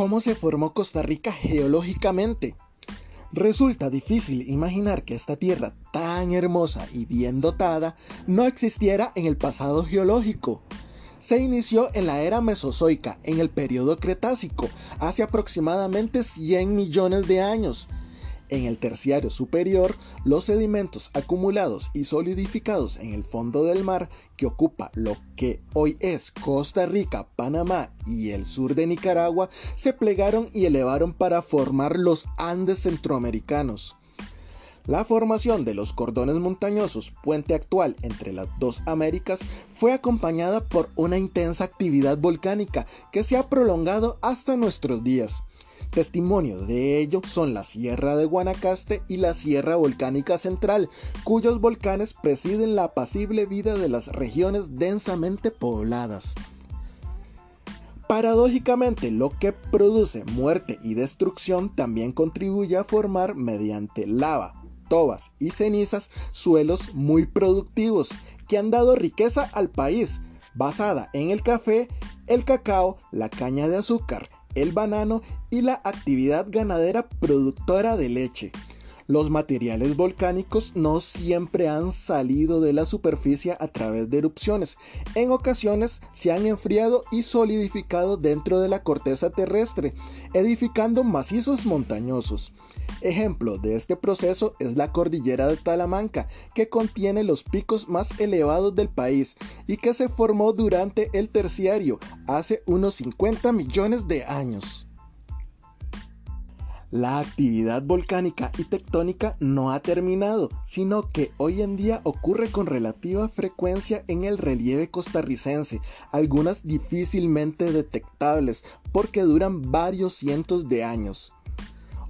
¿Cómo se formó Costa Rica geológicamente? Resulta difícil imaginar que esta tierra tan hermosa y bien dotada no existiera en el pasado geológico. Se inició en la era Mesozoica, en el periodo Cretácico, hace aproximadamente 100 millones de años, en el terciario superior, los sedimentos acumulados y solidificados en el fondo del mar que ocupa lo que hoy es Costa Rica, Panamá y el sur de Nicaragua se plegaron y elevaron para formar los Andes centroamericanos. La formación de los cordones montañosos, puente actual entre las dos Américas, fue acompañada por una intensa actividad volcánica que se ha prolongado hasta nuestros días. Testimonio de ello son la Sierra de Guanacaste y la Sierra Volcánica Central, cuyos volcanes presiden la apacible vida de las regiones densamente pobladas. Paradójicamente, lo que produce muerte y destrucción también contribuye a formar mediante lava, tobas y cenizas suelos muy productivos que han dado riqueza al país, basada en el café, el cacao, la caña de azúcar, el banano y la actividad ganadera productora de leche. Los materiales volcánicos no siempre han salido de la superficie a través de erupciones. En ocasiones se han enfriado y solidificado dentro de la corteza terrestre, edificando macizos montañosos. Ejemplo de este proceso es la cordillera de Talamanca, que contiene los picos más elevados del país y que se formó durante el terciario hace unos 50 millones de años. La actividad volcánica y tectónica no ha terminado, sino que hoy en día ocurre con relativa frecuencia en el relieve costarricense, algunas difícilmente detectables porque duran varios cientos de años.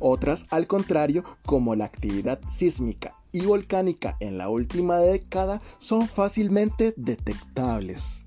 Otras, al contrario, como la actividad sísmica y volcánica en la última década, son fácilmente detectables.